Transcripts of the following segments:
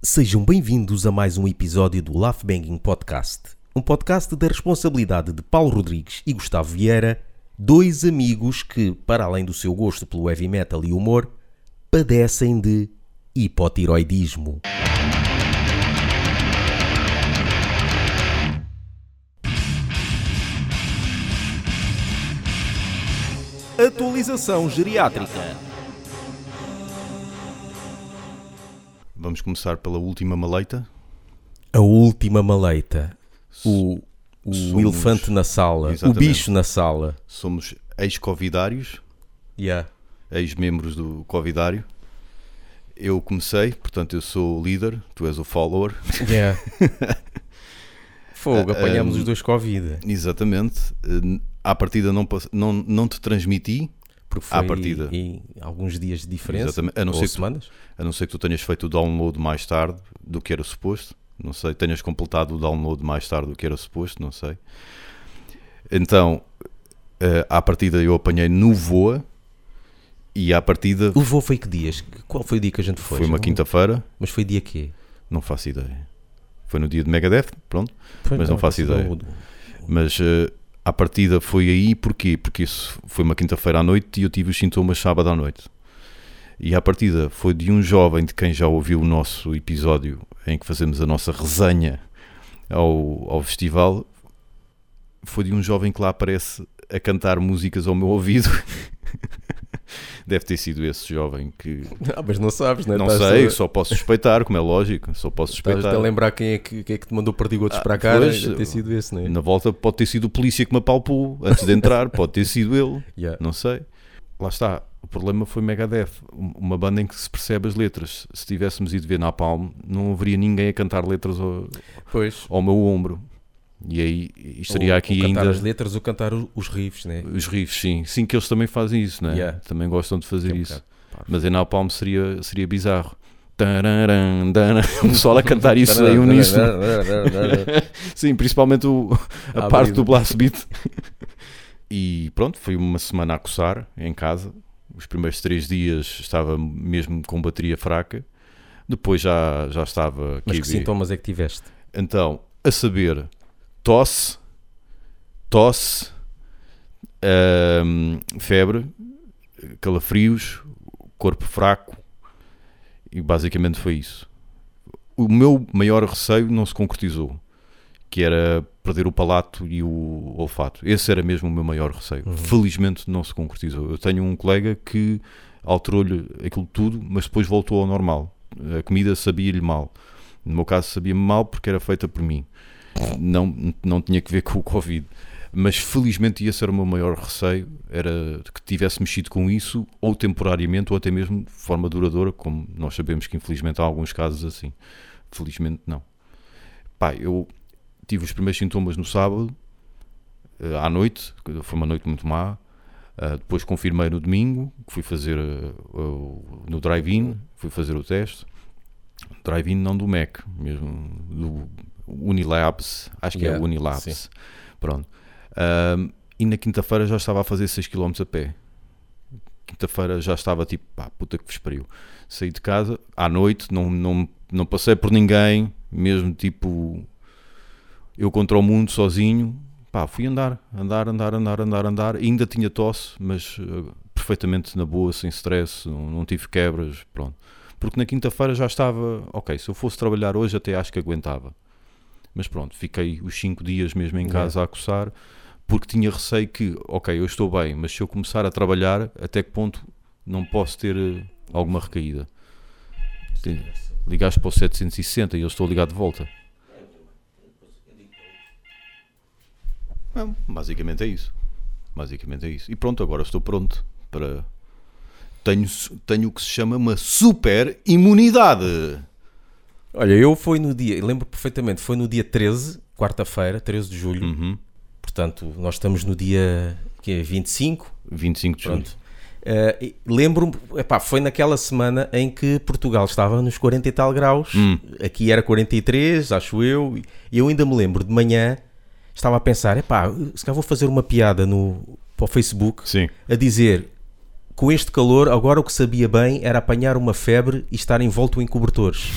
Sejam bem-vindos a mais um episódio do Laugh Banging Podcast, um podcast da responsabilidade de Paulo Rodrigues e Gustavo Vieira, dois amigos que, para além do seu gosto pelo heavy metal e humor, padecem de hipotiroidismo. Atualização geriátrica. Vamos começar pela última maleita. A última maleita. O, o Somos- elefante na sala. Exatamente. O bicho na sala. Somos ex-covidários, Yeah. ex-membros do covidário. Eu comecei, portanto eu sou o líder, tu és o follower. Yeah. Fogo, apanhamos um, os dois Covid. Exatamente. À partida não, não, não te transmiti, Porque à foi partida. em alguns dias de diferença. Exatamente. A não ou ser que tu- semanas. a não ser que tu tenhas feito o download mais tarde do que era suposto. Não sei, tenhas completado o download mais tarde do que era suposto, não sei. Então, eh, à partida eu apanhei no Voa e à partida O voo foi que dias? Qual foi o dia que a gente foi? foi uma não- quinta-feira, Mas foi dia quê? não faço ideia. Foi no dia de Megadeth, pronto. Mas não faço foi ideia. Mas eh, à partida foi aí, porquê? Porque isso foi uma quinta-feira à noite e eu tive os sintomas sábado à noite. E à partida foi de um jovem de quem já ouviu o nosso episódio em que fazemos a nossa resenha ao, ao festival. Foi de um jovem que lá aparece a cantar músicas ao meu ouvido. Deve ter sido esse jovem que. Ah, mas não sabes, né? Não Estás sei, a- só posso suspeitar, como é lógico. Só posso Estás suspeitar. a lembrar quem é que, quem é que te mandou perdigotos Ah, para cá? pois, Deve ter sido esse, não é? Na volta pode ter sido o polícia que me apalpou antes de entrar, pode ter sido ele. Yeah. Não sei. Lá está. O problema foi Megadeth, um- uma banda em que se percebe as letras. Se tivéssemos ido ver Napalm, não haveria ninguém a cantar letras ao, Pois. ao meu ombro. E aí estaria Ou- aqui ou cantar ainda as letras ou cantar os riffs, né? os riffs, sim. Sim, que eles também fazem isso, né? Yeah. Também gostam de fazer um isso. Mas em Napalm seria, seria bizarro. Tararam, tararam. O pessoal a cantar isso em uníssono. Sim, principalmente o, a A parte do blast beat. e pronto, foi uma semana a coçar em casa. Os primeiros três dias estava mesmo com bateria fraca. Depois já, já estava. Mas que sintomas é que tiveste? Então, a saber, tosse, tosse, ahm, febre, calafrios, corpo fraco e basicamente foi isso. O meu maior receio não se concretizou, que era perder o palato e o olfato. Esse era mesmo o meu maior receio. Uhum. Felizmente não se concretizou. Eu tenho um colega que alterou-lhe aquilo tudo, mas depois voltou ao normal. A comida sabia-lhe mal. No meu caso sabia-me mal porque era feita por mim. Não, não tinha que ver com o Covid. Mas felizmente esse era o meu maior receio, era que tivesse mexido com isso, ou temporariamente, ou até mesmo de forma duradoura, como nós sabemos que infelizmente há alguns casos assim. Felizmente não. Pá, eu tive os primeiros sintomas no sábado, eh, à noite, foi uma noite muito má. Ah, depois confirmei no domingo, fui fazer eh, no drive-in, fui fazer o teste. Drive-in não do Mac, mesmo do Unilabs, acho que é Yeah, o Unilabs. sim. Pronto. Ahm, e na quinta-feira já estava a fazer 6 km a pé. Quinta-feira já estava tipo, pá, puta que vos pariu. Saí de casa à noite, não, não, não passei por ninguém, mesmo tipo eu contra o mundo sozinho. Pá, fui andar, andar, andar, andar, andar, andar. Ainda tinha tosse, mas eh, perfeitamente na boa, sem stress, não, não tive quebras, pronto. Porque na quinta-feira já estava, ok, se eu fosse trabalhar hoje até acho que aguentava. Mas pronto, fiquei os 5 dias mesmo em Yeah. casa a coçar, porque tinha receio que, ok, eu estou bem, mas se eu começar a trabalhar, até que ponto não posso ter eh, alguma recaída? Ligaste para o 760 e eu estou ligado de volta. Não, basicamente é isso. Basicamente é isso. E pronto, agora estou pronto para. Tenho, tenho o que se chama uma super imunidade. Olha, eu fui no dia, lembro perfeitamente, foi no dia 13, quarta-feira, 13 de julho. Uhum. Portanto, nós estamos no dia que é 25, 25 de julho. e Lembro-me, foi naquela semana em que Portugal estava nos 40 e tal graus, Hum. aqui era 43, acho eu, e eu ainda me lembro de manhã, estava a pensar, epá, se calhar vou fazer uma piada no, para o Facebook Sim. a dizer com este calor, agora o que sabia bem era apanhar uma febre e estar envolto em cobertores.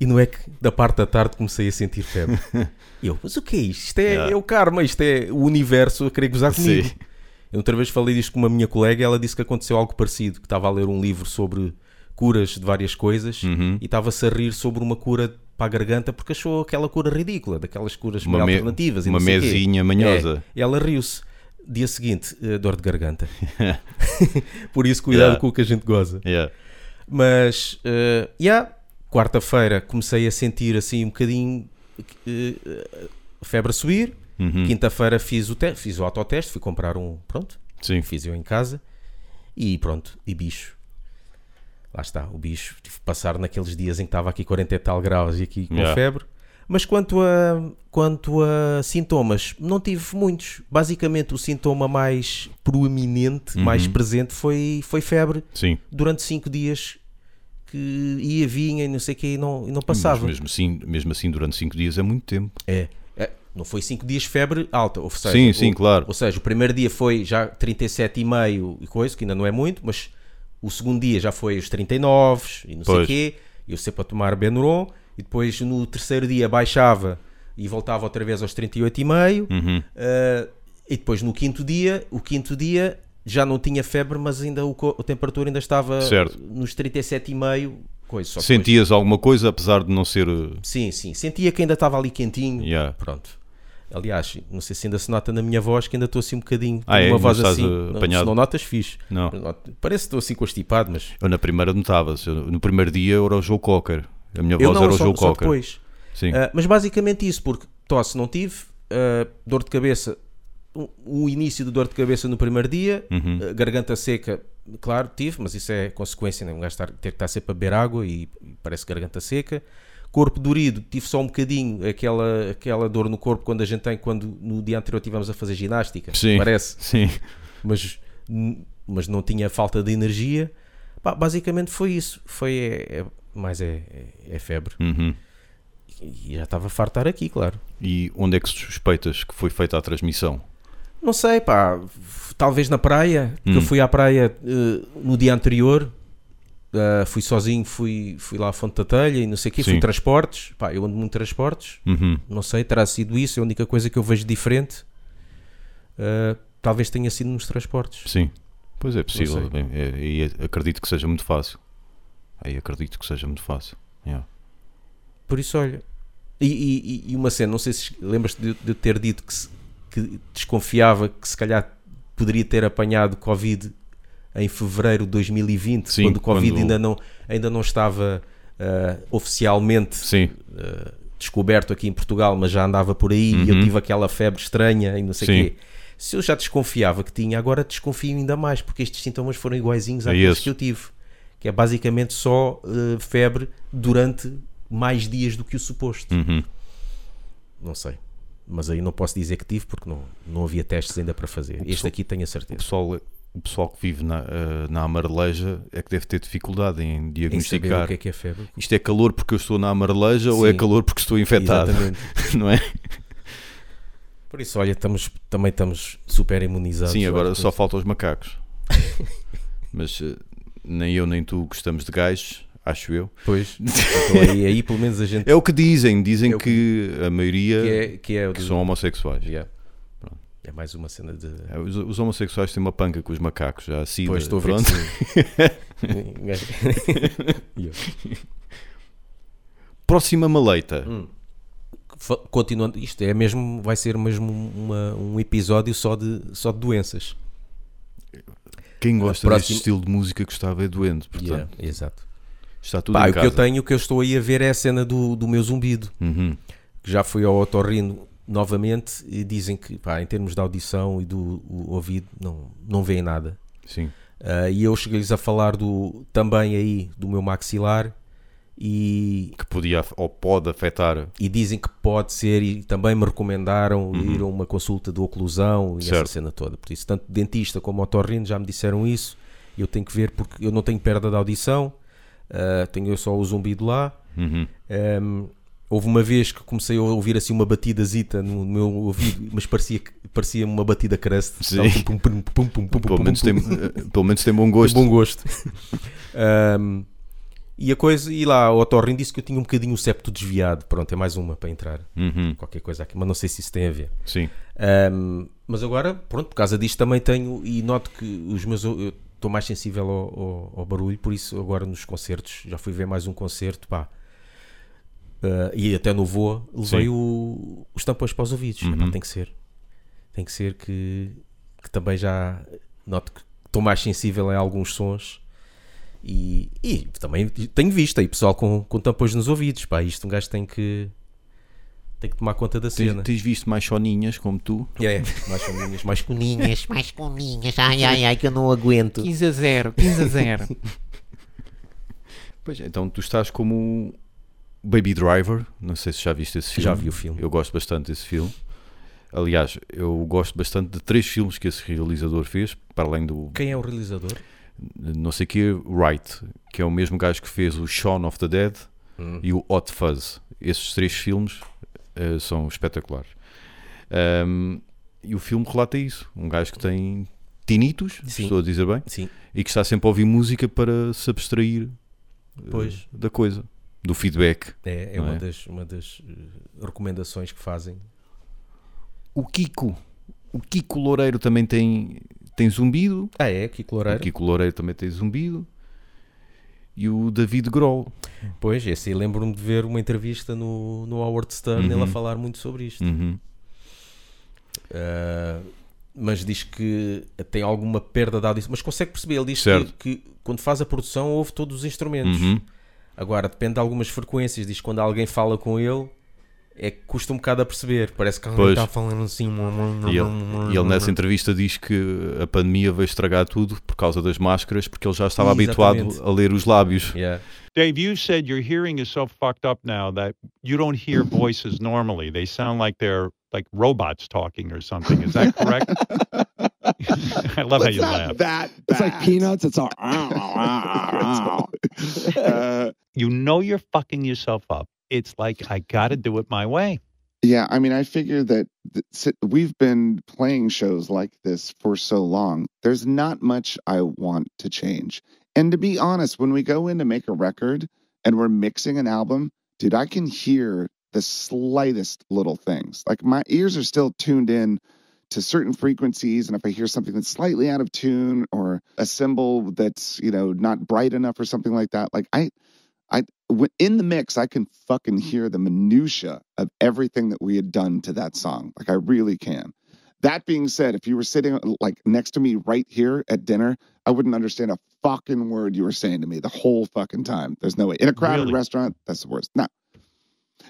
E não é que da parte da tarde comecei a sentir febre. Eu, mas o que é isto? Isto é, Yeah. é o karma, isto é o universo a querer gozar comigo. Sim. Eu outra vez falei disto com uma minha colega e ela disse que aconteceu algo parecido, que estava a ler um livro sobre curas de várias coisas Uhum. e estava-se a rir sobre uma cura para a garganta porque achou aquela cura ridícula, daquelas curas Uma, me- alternativas. uma mesinha manhosa. É, ela riu-se. Dia seguinte, eh, dor de garganta. Por isso, cuidado Yeah. com o que a gente goza. Yeah. Mas, uh, yeah, quarta-feira comecei a sentir assim um bocadinho uh, a febre a subir. Uhum. Quinta-feira fiz o, te fiz o autoteste, fui comprar um, pronto, Sim. fiz eu em casa. E pronto, e bicho. Lá está, o bicho. Tive que passar naqueles dias em que estava aqui 40 e tal graus e aqui com Yeah. febre. Mas quanto a, quanto a sintomas, não tive muitos. Basicamente, o sintoma mais proeminente, Uhum. mais presente, foi, foi febre Sim. durante 5 dias que ia, vinha e não sei o que e não, e não passava. Mas mesmo assim, mesmo assim, durante 5 dias é muito tempo. É, é, não foi 5 dias febre alta. Ou seja, sim, sim, o- claro. Ou seja, o primeiro dia foi já 37,5 e coisa, que ainda não é muito, mas o segundo dia já foi os 39 e não sei o Pois. quê. Eu sempre a tomar Benuron e depois no terceiro dia baixava e voltava outra vez aos 38,5. Uhum. Uh, e depois no quinto dia, o quinto dia já não tinha febre, mas ainda o a temperatura ainda estava Certo. nos 37,5, coisa. Só depois- Sentias alguma coisa, apesar de não ser. uh, Sim, sim. Sentia que ainda estava ali quentinho. Yeah. Pronto. Aliás, não sei se ainda se nota na minha voz que ainda estou assim um bocadinho. Ah, é? uma Não voz assim. uh, Não, apanhado? se não notas, fixe. Não. Parece que estou assim constipado, mas. Eu na primeira notava-se. No primeiro dia era o Joe Cocker. A minha voz não, era o só, Joe só Cocker. depois. Sim. Ah, mas basicamente isso, porque tosse não tive, ah, dor de cabeça, o, início de dor de cabeça no primeiro dia, Uhum. ah, garganta seca, claro, tive, mas isso é consequência, né? um gajo ter que estar sempre a beber água e, e parece garganta seca. Corpo dorido, tive só um bocadinho aquela, aquela dor no corpo quando a gente tem, quando no dia anterior estivemos a fazer ginástica, Sim. parece, Sim. mas, mas não tinha falta de energia. Pá, basicamente foi isso, foi é, é- mais é, é- é febre. Uhum. E já estava de estar aqui, claro. E onde é que suspeitas que foi feita a transmissão? Não sei, pá, talvez na praia, porque Hum. eu fui à praia eh, no dia anterior, eh, fui sozinho, fui, fui lá à Fonte da Telha e não sei o quê, fui Sim. em transportes, pá, eu ando muito transportes, Uhum. não sei, terá sido isso, é a única coisa que eu vejo diferente, Eh, talvez tenha sido nos transportes. Sim. Pois é possível. sei. Bem, é- E acredito que seja muito fácil. Aí acredito que seja muito fácil. Yeah. Por isso, olha, e, e- e uma cena, não sei se lembras-te de, de eu ter dito que, se- que desconfiava que se calhar poderia ter apanhado Covid em fevereiro de 2020, Sim, quando o Covid quando- ainda, não, ainda não estava ah, oficialmente ah, descoberto aqui em Portugal, mas já andava por aí e eu Uhum. tive aquela febre estranha e não sei o quê. Se eu já desconfiava que tinha, agora desconfio ainda mais, porque estes sintomas foram iguaizinhos É àqueles esse. que eu tive. Que é basicamente só ah, febre durante mais dias do que o suposto. Uhum. Não sei. Mas aí não posso dizer que tive porque não, não havia testes ainda para fazer. Este pessoal- aqui tenho a O, certeza. pessoal, o pessoal que vive na, eh, na amareleja é que deve ter dificuldade em Em diagnosticar. o que é que é febre. Isto é calor porque eu estou na amareleja ou é Sim. calor porque estou infectado? Exatamente. Não é? Por isso, olha, estamos, também estamos super imunizados. Sim, agora só faltam os macacos. Mas eh, nem eu nem tu gostamos de gajos, acho eu. Pois, então aí, aí pelo menos a gente É o que dizem, dizem É o que a maioria que é, que é que do- são homossexuais. Yeah. É mais uma cena de. É, Os, os homossexuais têm uma panca com os macacos, já assim. Pois estou pronto. que. Próxima maleita. Hum. Continuando, isto é mesmo, vai ser mesmo uma- um episódio só de, só de doenças. Quem gosta próxima- deste estilo de música gostava é doente, portanto, Yeah, exato. Está tudo Pá, em o que casa. eu tenho, o que eu estou aí a ver é a cena do, do meu zumbido. Uhum. que já fui ao otorrino novamente e dizem que, pá, em termos de audição e do ouvido, não, não veem nada. Sim. Ah, e eu cheguei-lhes a falar do, também aí do meu maxilar e, Que podia ou pode afetar. e dizem que pode ser e também me recomendaram Uhum. ir a uma consulta de oclusão e Certo. essa cena toda. Por isso, tanto dentista como otorrino já me disseram isso. Eu tenho que ver porque eu não tenho perda de audição, ah, tenho só o zumbido lá. Uhum. Um, houve uma vez que comecei a ouvir assim uma batidazita no meu ouvido, mas parecia, parecia uma batida crust. Pelo, menos tem, pelo menos tem bom gosto. Bom gosto. Um, E a coisa, e lá o Otorrin disse que eu tinha um bocadinho o septo desviado. Pronto, é mais uma para entrar. Uhum. Qualquer coisa aqui, mas não sei se isso tem a ver. Sim. Ahm, mas agora, pronto, por causa disto também tenho e noto que os meus. Eu estou mais sensível ao, ao- ao barulho, por isso agora nos concertos, já fui ver mais um concerto, pá. Ah, e até no voo levei o, os tampões para os ouvidos. Uhum. Epá, tem que ser. Tem que ser que, que também já noto que estou mais sensível a alguns sons. E, e também tenho visto aí pessoal com, com tampões nos ouvidos. Pá, isto um gajo tem que, tem que tomar conta da Tens, cena. tens visto mais soninhas como tu? É, mais coninhas, mais coninhas, mais coninhas. Ai, ai, ai, que eu não aguento. 15 a 0, 15 a 0. Pois, então tu estás como Baby Driver, não sei se já viste esse filme. Já vi o filme. Eu gosto bastante desse filme. Aliás, eu gosto bastante de três filmes que esse realizador fez, para além do Quem é o realizador? não sei que Wright, que é o mesmo gajo que fez o Shaun of the Dead Hum. e o Hot Fuzz. Esses três filmes eh, são espetaculares. Ahm, e o filme relata isso. Um gajo que tem tinnitus, Sim. estou a dizer bem, Sim, e que está sempre a ouvir música para se abstrair eh, Pois. da coisa, do feedback. é, é, uma, é? Das, uma das eh, recomendações que fazem. O Kiko, o Kiko Loureiro também tem, tem zumbido. Ah, é? Kiko O Loureiro? Kiko Loureiro também tem zumbido. E o David Grohl. Pois, esse lembro-me de ver uma entrevista no, no Howard Stern, Uhum. ele a falar muito sobre isto. Uhum. Ah, mas diz que tem alguma perda de audição. Mas consegue perceber, ele diz que, que quando faz a produção ouve todos os instrumentos. Uhum. Agora, depende de algumas frequências. Diz que quando alguém fala com ele, é que custa um bocado a perceber. Parece que alguém Pois. está falando assim. E ele, ele nessa entrevista diz que a pandemia veio estragar tudo por causa das máscaras, porque ele já estava Exatamente. habituado a ler os lábios. Yeah. Dave, you said your hearing is so fucked up now that you don't hear voices normally. They sound like they're like robots talking or something. Is that correct? I love how It's you laugh. that It's like bad. peanuts. It's all. Uh, You know you're fucking yourself up. It's like I got to do it my way. yeah, I mean, I figure that th- we've been playing shows like this for so long. There's not much I want to change. And to be honest, when we go in to make a record and we're mixing an album, dude, I can hear the slightest little things. Like my ears are still tuned in to certain frequencies and if i hear something that's slightly out of tune or a symbol that's you know not bright enough or something like that like i i in the mix i can fucking hear the minutia of everything that we had done to that song like i really can that being said if you were sitting like next to me right here at dinner i wouldn't understand a fucking word you were saying to me the whole fucking time there's no way in a crowded Really? restaurant that's the worst no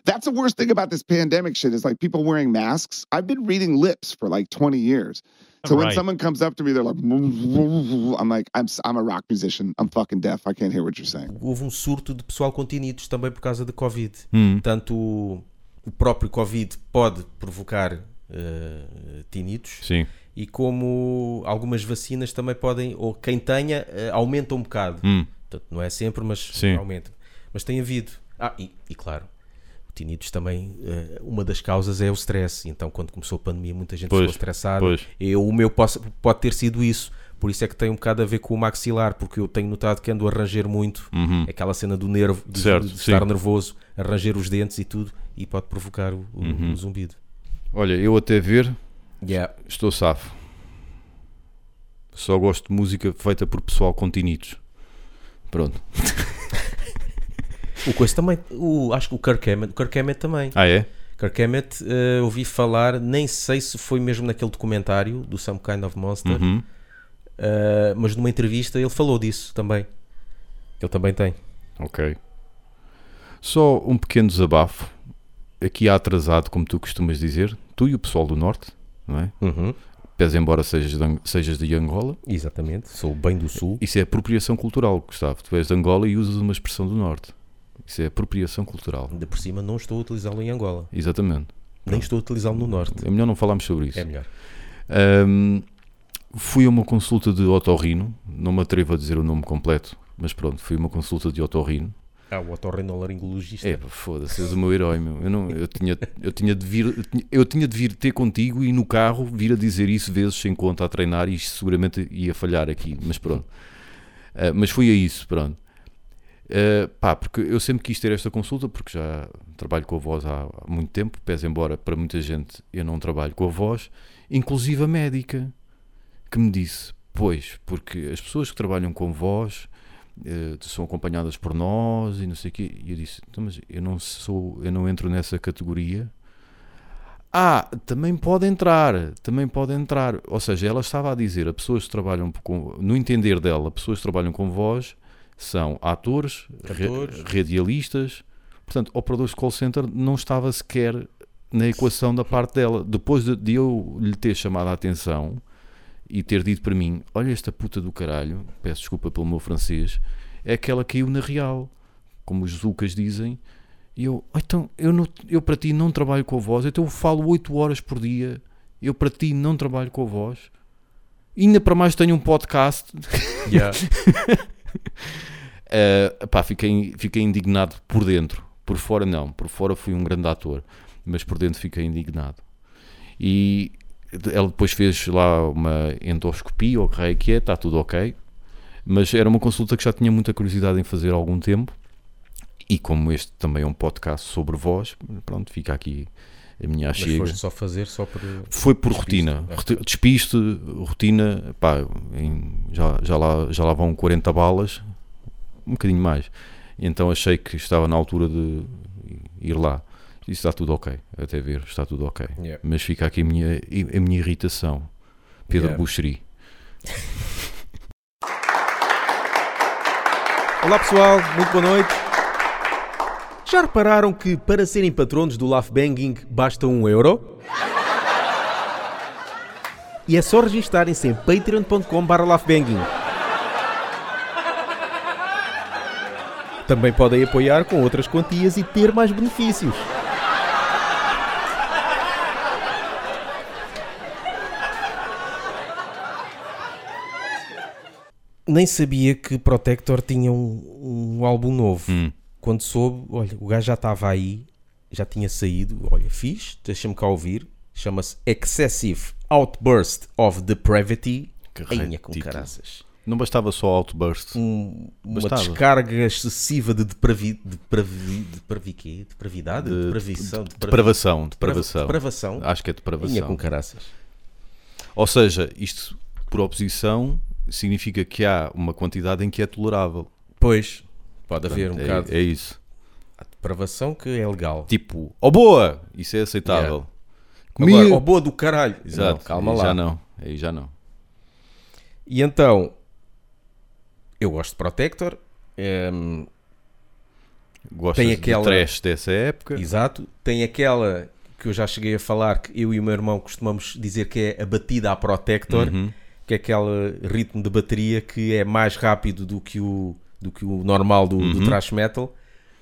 that's the worst thing about this pandemic shit is like people wearing masks. I've been reading lips for like 20 years. So when Right. someone comes up to me, they're like, I'm like, I'm, I'm a rock musician. I'm fucking deaf. I can't hear what you're saying. Houve um surto de pessoal com tinnitus também por causa da Covid. Hum. Tanto o, o próprio Covid pode provocar eh, tinnitus Sim. e como algumas vacinas também podem, ou quem tenha, eh, aumenta um bocado. Hum. Portanto, não é sempre, mas Sim. aumenta. Mas tem havido. Ah, e, e claro, o tinnitus também, eh, uma das causas é o stress. Então, quando começou a pandemia, muita gente Pois, ficou estressada. pois. Eu, o meu posso- pode ter sido isso. Por isso é que tem um bocado a ver com o maxilar, porque eu tenho notado que ando a ranger muito. Uhum. Aquela cena do nervo, de, Certo, de estar sim. nervoso, a ranger os dentes e tudo, e pode provocar o, o- Uhum. o zumbido. Olha, eu até ver, Yeah. estou safo. Só gosto de música feita por pessoal com tinitos. Pronto. O coisa também, o, acho que o Kirk Hammett, o Kirk Hammett também. Ah, é? Kirk Hammett, eh, ouvi falar, nem sei se foi mesmo naquele documentário do Some Kind of Monster, Uhum. eh, mas numa entrevista ele falou disso também. Ele também tem. Ok. Só um pequeno desabafo. Aqui há atrasado, como tu costumas dizer, tu e o pessoal do Norte, não é? Uhum. Pese embora sejas de, sejas de Angola, Exatamente, sou bem do Sul. isso é apropriação cultural, Gustavo. Tu és de Angola e usas uma expressão do Norte. Isso é apropriação cultural. Ainda por cima não estou a utilizá-lo em Angola. Exatamente. Nem estou a utilizá-lo no Norte. É melhor não falarmos sobre isso. É melhor. Ahm, fui a uma consulta de otorrino, não me atrevo a dizer o nome completo, mas pronto, fui a uma consulta de otorrino. Ah, o otorrinolaringologista. É, foda-se, és o meu herói, meu. Eu, não, eu, tinha, eu, tinha de vir, eu, tinha, eu tinha de vir ter contigo e no carro vir a dizer isso vezes sem conta a treinar e seguramente ia falhar aqui, mas pronto. Ah, mas fui a isso, pronto. Uh, pá, porque eu sempre quis ter esta consulta, porque já trabalho com a voz há, há muito tempo, pese embora para muita gente eu não trabalho com a voz, inclusive a médica, que me disse, pois, porque as pessoas que trabalham com voz uh, são acompanhadas por nós e não sei o quê, e eu disse, então, mas eu não sou, eu não entro nessa categoria. Ah, também pode entrar, também pode entrar. Ou seja, ela estava a dizer a pessoas que trabalham com, no entender dela, pessoas que trabalham com voz são atores. Re, radialistas, portanto, operadores de call center não estava sequer na equação da parte dela. Depois de, eu lhe ter chamado a atenção e ter dito para mim: Olha, esta puta do caralho, peço desculpa pelo meu francês, é aquela que caiu na real, como os Zucas dizem. E eu, "Ah, então, eu, não, eu para ti não trabalho com a voz, então eu falo 8 horas por dia, eu para ti não trabalho com a voz. Ainda para mais tenho um podcast Yeah. Uh, pá, fiquei, fiquei indignado por dentro. Por fora, não. Por fora fui um grande ator. Mas por dentro fiquei indignado. E ela depois fez lá uma endoscopia, ou que raio que é, está tudo ok. Mas era uma consulta que já tinha muita curiosidade em fazer há algum tempo. E como este também é um podcast sobre voz, pronto, fica aqui a minha Mas achega. foste só fazer só por. Foi por Despiste, rotina. é. Despiste, rotina, pá, em- já, já, lá, já lá vão 40 balas, um bocadinho mais. Então achei que estava na altura de ir lá. E está tudo ok, até ver, está tudo ok. Yeah. Mas fica aqui a minha, a minha irritação. Pedro Yeah. Buxeri. Olá pessoal, muito boa noite. Já repararam que para serem patronos do Laugh Banging basta um euro? E é só registarem-se em patreon.com.br. Também podem apoiar com outras quantias e ter mais benefícios. Nem sabia que Protector tinha um, um álbum novo. Hum. Quando soube, olha, o gajo já estava aí, já tinha saído. Olha, fiz, deixa-me cá ouvir. Chama-se Excessive Outburst of Depravity. Ainha com caraças. Não bastava só Outburst. Um- uma Bastava. descarga excessiva de depravi, depravi, depravi quê? Depravidade? De- Depravição? depravi- Depravação, deprava- depravação. Depravação. Acho que é Ainha depravação. com caraças. Ou seja, isto por oposição significa que há uma quantidade em que é tolerável. Pois, pode haver um é, bocado. é isso. A depravação que é legal. Tipo, oh boa! Isso é aceitável. Agora, Comigo- oh, boa do caralho. Exato. Não, calma aí lá. Já não. Aí já não. E então, eu gosto de Protector. ehm, Gostas Tem de aquela- trash dessa época? exato. Tem aquela que eu já cheguei a falar que eu e o meu irmão costumamos dizer que é a batida à Protector, Uhum. que é aquele ritmo de bateria que é mais rápido do que o, do que o normal do, do Uhum. thrash metal,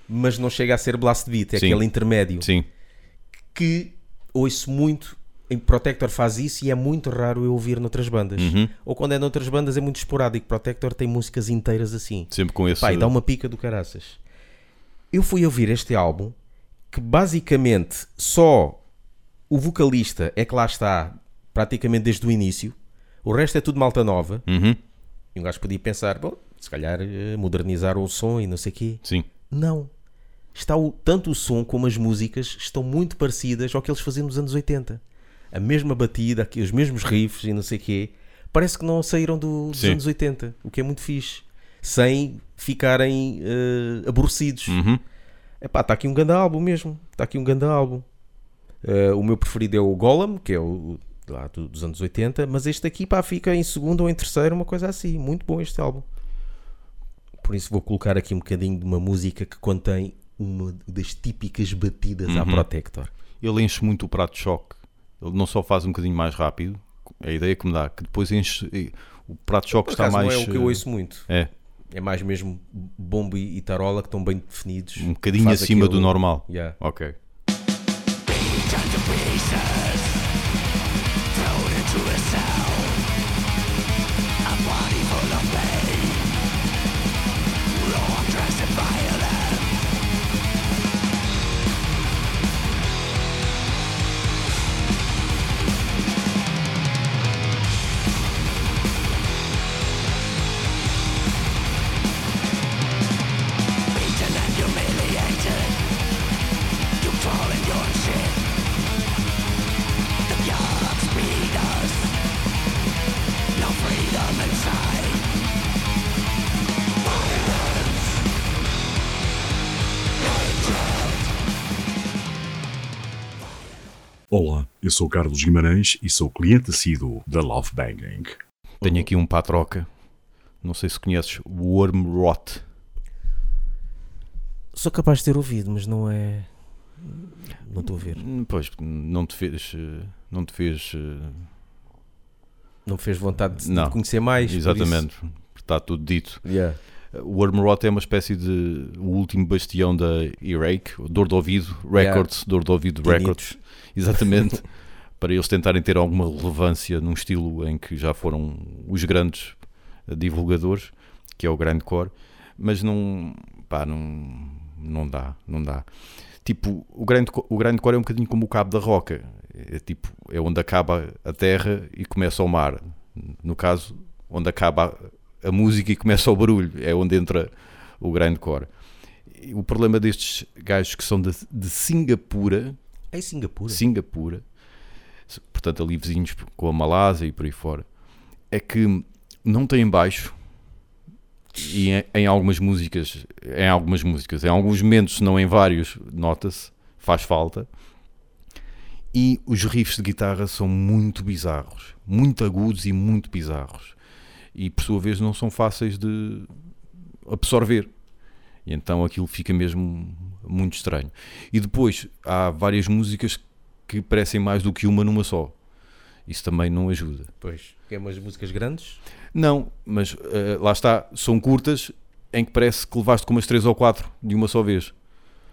mas não chega a ser blast beat, é Sim. aquele intermédio Sim. que ouço muito. Em Protector faz isso e é muito raro eu ouvir noutras bandas. Uhum. Ou quando é noutras bandas é muito esporádico. Protector tem músicas inteiras assim. Sempre com esse. E dá uma pica do caraças. Eu fui ouvir este álbum que basicamente só o vocalista é que lá está praticamente desde o início. O resto é tudo malta nova. Uhum. E um gajo podia pensar, bom, se calhar eh, modernizar o som e não sei o quê. Sim. Não. Está o, tanto o som como as músicas estão muito parecidas ao que eles faziam nos anos 80. A mesma batida, os mesmos riffs e não sei o quê. Parece que não saíram do- dos Sim. anos 80, o que é muito fixe. Sem ficarem eh, aborrecidos. Uhum. Epá, está aqui um grande álbum mesmo. Está aqui um grande álbum. Eh, o meu preferido é o Golem, que é o lá do- dos anos 80, mas este aqui pá, fica em segundo ou em terceiro, uma coisa assim. Muito bom este álbum. Por isso vou colocar aqui um bocadinho de uma música que contém uma das típicas batidas à Uhum. Protector. Ele enche muito o prato de choque. Ele não só faz um bocadinho mais rápido, a ideia que me dá, que depois enche. O prato de choque está mais. não é o que eu eh, ouço muito. É, É mais mesmo bombo e tarola que estão bem definidos. um bocadinho acima aquele- do normal. Yeah. Ok. Sou Carlos Guimarães e sou cliente assíduo da Love Banging. Tenho aqui um para a troca. Não sei se conheces Worm Rot. Sou capaz de ter ouvido, mas não é. Não estou a ver. Hum, Pois, não te fez. eh, Não te fez. eh, Não me fez vontade de, Não. conhecer mais. por Exatamente. Está tudo dito. Yeah. O Worm Rot é uma espécie de. O último bastião da Earache, Dor de Ouvido Records, Dor de Ouvido. Records. Exatamente. para eles tentarem ter alguma relevância num estilo em que já foram os grandes eh, divulgadores, que é o grindcore, mas não, pá, não, não dá, não dá. Tipo, o grindcore, o grindcore é um bocadinho como o cabo da roca, é tipo, é onde acaba a terra e começa o mar. No caso, onde acaba a, música e começa o barulho, é onde entra o grindcore. O problema destes gajos que são de, de Singapura, É Singapura. Singapura, portanto ali vizinhos com a Malásia e por aí fora, é que não têm baixo e em, em algumas músicas, em algumas músicas, em alguns momentos, se não em vários, nota-se, faz falta. E os riffs de guitarra são muito bizarros, muito agudos e muito bizarros. E por sua vez não são fáceis de absorver. E então aquilo fica mesmo muito estranho. E depois há várias músicas que parecem mais do que uma numa só. Isso também não ajuda. Pois. É umas músicas grandes. Não, mas eh, lá está, são curtas em que parece que levaste com umas três ou quatro de uma só vez.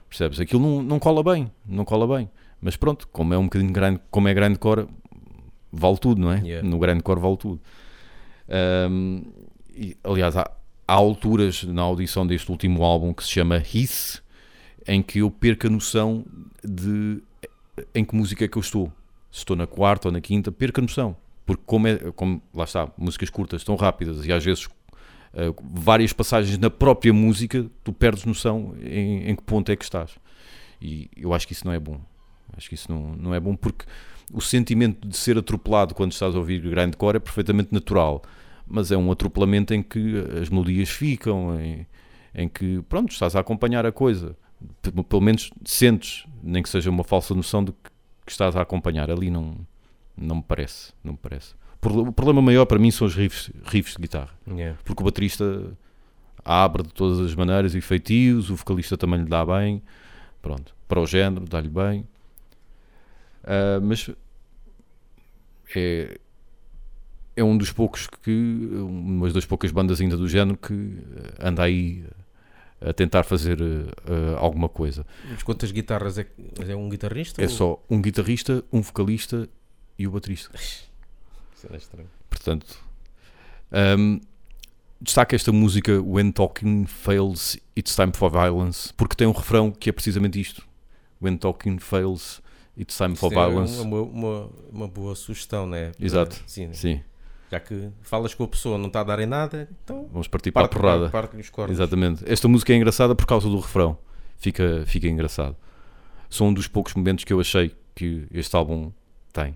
Percebes? Aquilo não, não cola bem, não cola bem. Mas pronto, como é um bocadinho grande, como é grande cor, vale tudo, não é? Yeah. No grande cor vale tudo. Ahm, e, aliás, há, há alturas na audição deste último álbum que se chama Hiss, em que eu perco a noção de em que música é que eu estou. Se estou na quarta ou na quinta, perco a noção. Porque como, é, como lá está, músicas curtas tão rápidas e às vezes eh, várias passagens na própria música, tu perdes noção em, em que ponto é que estás. E eu acho que isso não é bom. Acho que isso não, não é bom porque o sentimento de ser atropelado quando estás a ouvir grande cor é perfeitamente natural. Mas é um atropelamento em que as melodias ficam, em, em que, pronto, estás a acompanhar a coisa. Pelo menos sentes, nem que seja uma falsa noção de que, que estás a acompanhar. Ali não, não me parece, não me parece. O problema maior para mim são os riffs, riffs de guitarra Yeah. porque o baterista abre de todas as maneiras e feitios, o vocalista também lhe dá bem, pronto, para o género, dá-lhe bem. Ah, mas é, é um dos poucos que, uma das poucas bandas ainda do género que anda aí a tentar fazer ah, alguma coisa. Mas quantas guitarras é, é um guitarrista? É ou- só um guitarrista, um vocalista e o baterista. Isso era estranho. Portanto, hum, destaca esta música When Talking Fails, It's Time for Violence, porque tem um refrão que é precisamente isto: When Talking Fails, It's Time for Isto é Violence. uma, uma, uma boa sugestão, né? Exato. Sim, Sim, Já que falas com a pessoa, não está a dar em nada, então vamos partir para a porrada. cornos. Exatamente. Esta música é engraçada por causa do refrão. Fica, fica engraçado. São um dos poucos momentos que eu achei que este álbum tem.